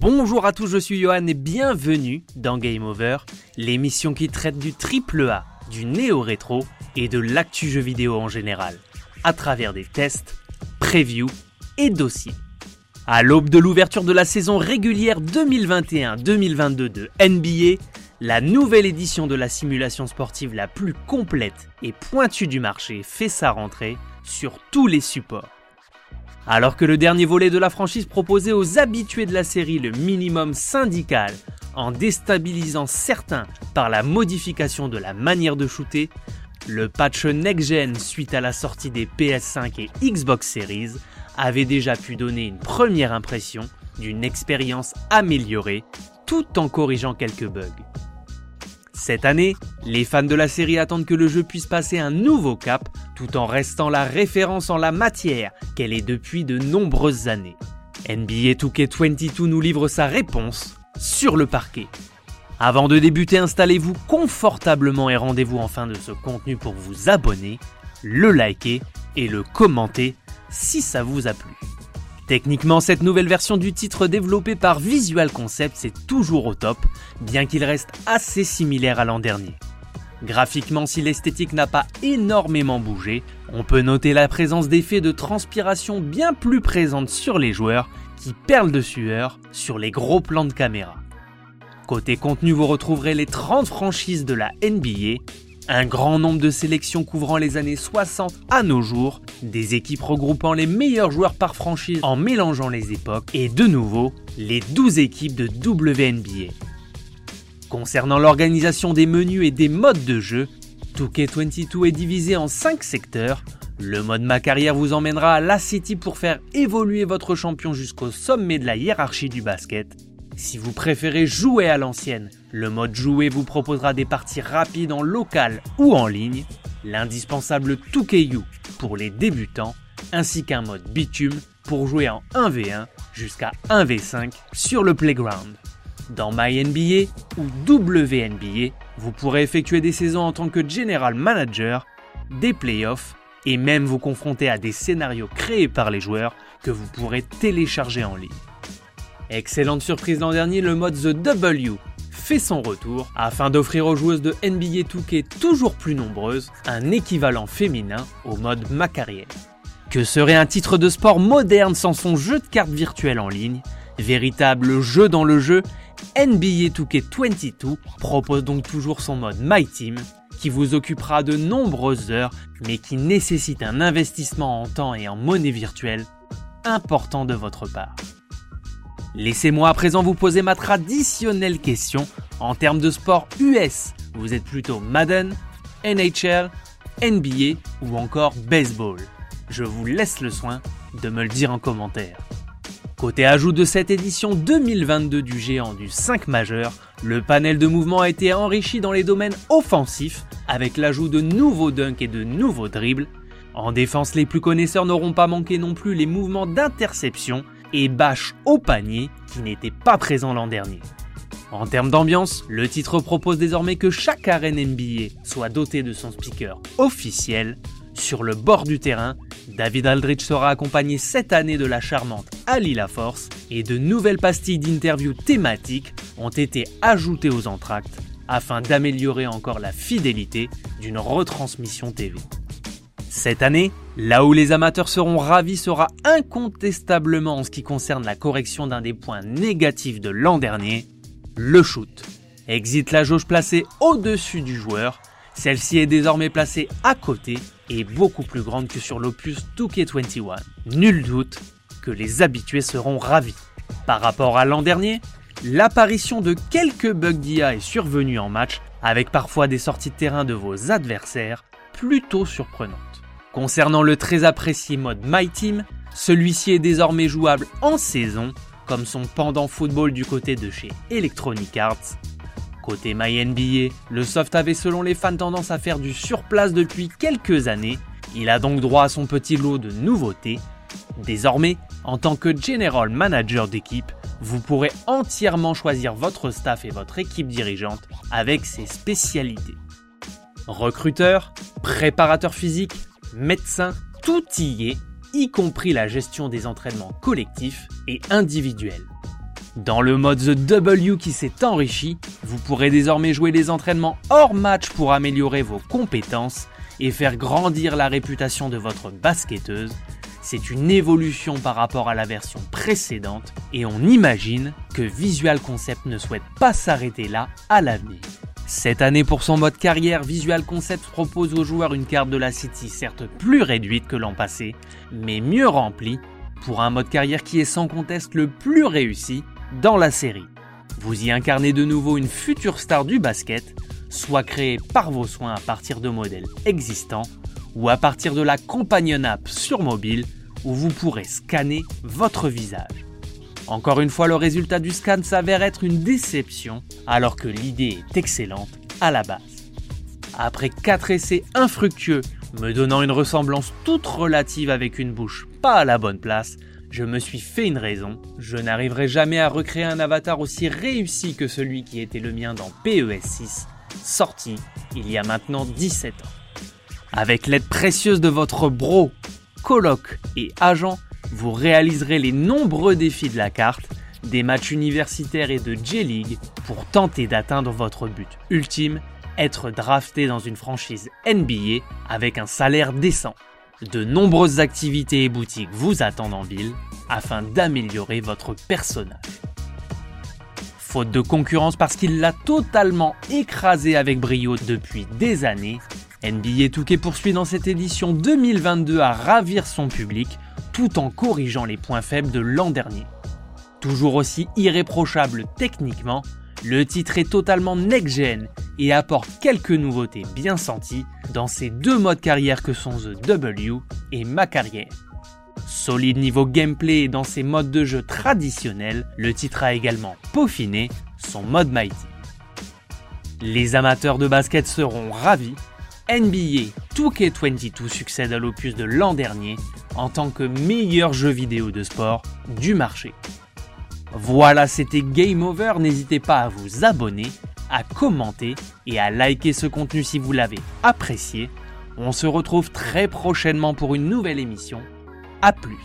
Bonjour à tous, je suis Johan et bienvenue dans Game Over, l'émission qui traite du triple A, du néo-rétro et de l'actu jeu vidéo en général, à travers des tests, previews et dossiers. À l'aube de l'ouverture de la saison régulière 2021-2022 de NBA, la nouvelle édition de la simulation sportive la plus complète et pointue du marché fait sa rentrée sur tous les supports. Alors que le dernier volet de la franchise proposait aux habitués de la série le minimum syndical en déstabilisant certains par la modification de la manière de shooter, le patch next-gen suite à la sortie des PS5 et Xbox Series avait déjà pu donner une première impression d'une expérience améliorée tout en corrigeant quelques bugs. Cette année, les fans de la série attendent que le jeu puisse passer un nouveau cap tout en restant la référence en la matière qu'elle est depuis de nombreuses années. NBA 2K22 nous livre sa réponse sur le parquet. Avant de débuter, installez-vous confortablement et rendez-vous en fin de ce contenu pour vous abonner, le liker et le commenter si ça vous a plu. Techniquement, cette nouvelle version du titre développée par Visual Concepts est toujours au top, bien qu'il reste assez similaire à l'an dernier. Graphiquement, si l'esthétique n'a pas énormément bougé, on peut noter la présence d'effets de transpiration bien plus présentes sur les joueurs qui perlent de sueur sur les gros plans de caméra. Côté contenu, vous retrouverez les 30 franchises de la NBA un grand nombre de sélections couvrant les années 60 à nos jours, des équipes regroupant les meilleurs joueurs par franchise en mélangeant les époques, et de nouveau, les 12 équipes de WNBA. Concernant l'organisation des menus et des modes de jeu, 2K22 est divisé en 5 secteurs. Le mode Ma carrière vous emmènera à la City pour faire évoluer votre champion jusqu'au sommet de la hiérarchie du basket. Si vous préférez jouer à l'ancienne, le mode jouer vous proposera des parties rapides en local ou en ligne, l'indispensable 2KU pour les débutants, ainsi qu'un mode bitume pour jouer en 1v1 jusqu'à 1v5 sur le playground. Dans MyNBA ou WNBA, vous pourrez effectuer des saisons en tant que general manager, des playoffs et même vous confronter à des scénarios créés par les joueurs que vous pourrez télécharger en ligne. Excellente surprise l'an dernier, le mode The W fait son retour afin d'offrir aux joueuses de NBA 2K toujours plus nombreuses un équivalent féminin au mode Ma carrière. Que serait un titre de sport moderne sans son jeu de cartes virtuelles en ligne? Véritable jeu dans le jeu, NBA 2K22 propose donc toujours son mode My Team qui vous occupera de nombreuses heures mais qui nécessite un investissement en temps et en monnaie virtuelle important de votre part. Laissez-moi à présent vous poser ma traditionnelle question. En termes de sport US, vous êtes plutôt Madden, NHL, NBA ou encore baseball Je vous laisse le soin de me le dire en commentaire. Côté ajout de cette édition 2022 du géant du 5 majeur, le panel de mouvements a été enrichi dans les domaines offensifs avec l'ajout de nouveaux dunks et de nouveaux dribbles. En défense, les plus connaisseurs n'auront pas manqué non plus les mouvements d'interception et bâche au panier qui n'était pas présent l'an dernier. En termes d'ambiance, le titre propose désormais que chaque arène NBA soit dotée de son speaker officiel. Sur le bord du terrain, David Aldrich sera accompagné cette année de la charmante Ali Force et de nouvelles pastilles d'interviews thématiques ont été ajoutées aux entractes afin d'améliorer encore la fidélité d'une retransmission TV. Cette année, là où les amateurs seront ravis sera incontestablement en ce qui concerne la correction d'un des points négatifs de l'an dernier, le shoot. Exit la jauge placée au-dessus du joueur, celle-ci est désormais placée à côté et beaucoup plus grande que sur l'opus 2K21. Nul doute que les habitués seront ravis. Par rapport à l'an dernier, l'apparition de quelques bugs d'IA est survenue en match, avec parfois des sorties de terrain de vos adversaires plutôt surprenantes. Concernant le très apprécié mode My Team, celui-ci est désormais jouable en saison, comme son pendant football du côté de chez Electronic Arts. Côté My NBA, le soft avait selon les fans tendance à faire du surplace depuis quelques années, il a donc droit à son petit lot de nouveautés. Désormais, en tant que General Manager d'équipe, vous pourrez entièrement choisir votre staff et votre équipe dirigeante avec ses spécialités. Recruteur, préparateur physique, médecin, tout y est, y compris la gestion des entraînements collectifs et individuels. Dans le mode The W qui s'est enrichi, vous pourrez désormais jouer les entraînements hors match pour améliorer vos compétences et faire grandir la réputation de votre basketteuse. C'est une évolution par rapport à la version précédente et on imagine que Visual Concept ne souhaite pas s'arrêter là à l'avenir. Cette année pour son mode carrière, Visual Concept propose aux joueurs une carte de la City certes plus réduite que l'an passé, mais mieux remplie pour un mode carrière qui est sans conteste le plus réussi dans la série. Vous y incarnez de nouveau une future star du basket, soit créée par vos soins à partir de modèles existants, ou à partir de la Companion App sur mobile, où vous pourrez scanner votre visage. Encore une fois, le résultat du scan s'avère être une déception, alors que l'idée est excellente à la base. Après 4 essais infructueux, me donnant une ressemblance toute relative avec une bouche pas à la bonne place, je me suis fait une raison, je n'arriverai jamais à recréer un avatar aussi réussi que celui qui était le mien dans PES 6, sorti il y a maintenant 17 ans. Avec l'aide précieuse de votre bro, coloc et agent, vous réaliserez les nombreux défis de la carte, des matchs universitaires et de J-League pour tenter d'atteindre votre but ultime, être drafté dans une franchise NBA avec un salaire décent. De nombreuses activités et boutiques vous attendent en ville afin d'améliorer votre personnage. Faute de concurrence parce qu'il l'a totalement écrasé avec brio depuis des années, NBA 2K poursuit dans cette édition 2022 à ravir son public tout en corrigeant les points faibles de l'an dernier. Toujours aussi irréprochable techniquement, le titre est totalement next-gen et apporte quelques nouveautés bien senties dans ces deux modes carrière que sont The W et Ma Carrière. Solide niveau gameplay et dans ses modes de jeu traditionnels, le titre a également peaufiné son mode Mighty. Les amateurs de basket seront ravis. NBA 2K22 succède à l'opus de l'an dernier en tant que meilleur jeu vidéo de sport du marché. Voilà, c'était Game Over. N'hésitez pas à vous abonner, à commenter et à liker ce contenu si vous l'avez apprécié. On se retrouve très prochainement pour une nouvelle émission. A plus